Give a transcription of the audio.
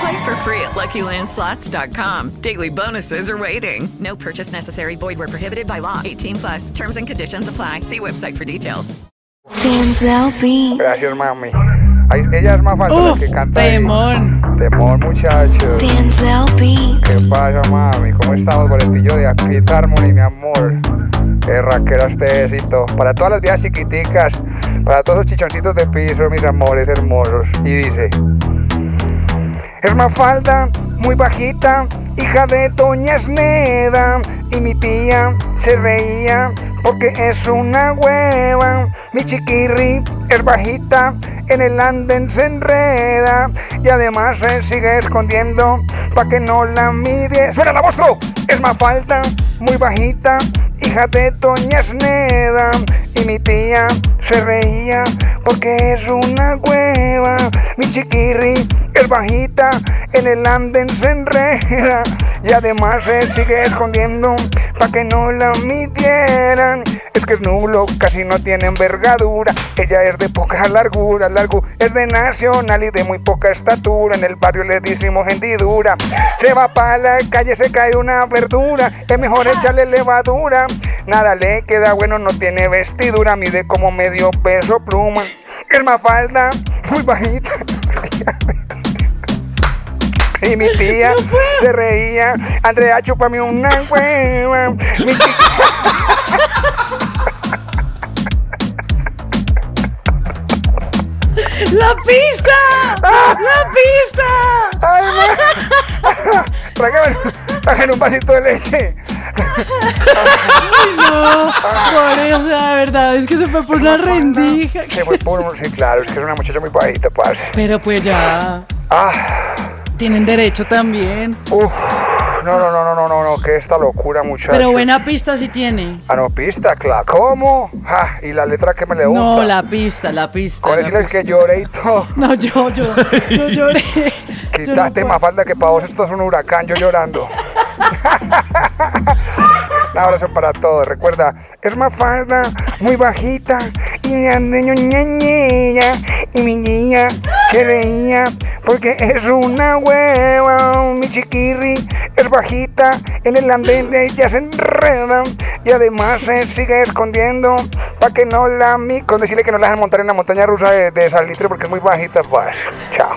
Play for free at LuckyLandSlots.com. Daily bonuses are waiting. No purchase necessary. Void where prohibited by law. 18 plus. Terms and conditions apply. See website for details. Denzel Beat. Gracias, mami. Ay, ella es más falsa Uf, que canta. ahí. temón. Temón, muchachos. Denzel Beat. ¿Qué pasa, mami? ¿Cómo estamos, boletillo de Acrit Harmony, mi amor? Qué raquera este éxito. Para todas las vías chiquiticas, para todos los chichoncitos de piso, mis amores hermosos. Y dice: Es Mafalda, muy bajita, hija de Doña Sneda. Y mi tía se reía porque es una hueva. Mi chiquirri es bajita, en el anden se enreda. Y además se sigue escondiendo pa' que no la mire. ¡Suena la voz! Es Mafalda, muy bajita, hija de Doña Sneda. Y mi tía se reía porque es una hueva. Mi chiquirri es bajita, en el anden se enreda. Y además se sigue escondiendo pa' que no la midieran. Es que es nulo, casi no tiene envergadura. Ella es de poca largura, largo es de nacional y de muy poca estatura. En el barrio le decimos hendidura. Se va pa' la calle, se cae una verdura. Es mejor echarle levadura. Nada le queda bueno, no tiene vestidura. Mide como medio peso pluma. Es más falda, muy bajita. Y mi tía se reía. Andrea, chúpame una hueva. Mi chica- ¡La pista! ¡La pista! ¡Ay! Tráigame, un vasito de leche. No, por eso, la verdad, es que se fue por una rendija. Se fue por sí, claro, es que es una muchacha muy bajita, parce. Pero pues ya, Ah, tienen derecho también. uff. No, no, no, no, no, no, no, que esta locura, muchacho. Pero buena pista sí tiene. Ah, no, pista, claro. ¿Cómo? Ah, y la letra que me le gusta. No, la pista, la pista. La decirles que lloré y todo. No, yo, yo, yo lloré. No Quítate puedo. más falta que para vos esto es un huracán, yo llorando. Un abrazo para todos. Recuerda, es más falda, muy bajita, y ande ñoñañeña, y mi niña se reía, porque es una hueva. Mi chiquirri es bajita, en el andén ella se enreda, y además se sigue escondiendo, para que no la mi... Con decirle que no la dejan montar en la montaña rusa de, Salitre, porque es muy bajita, pues. Chao.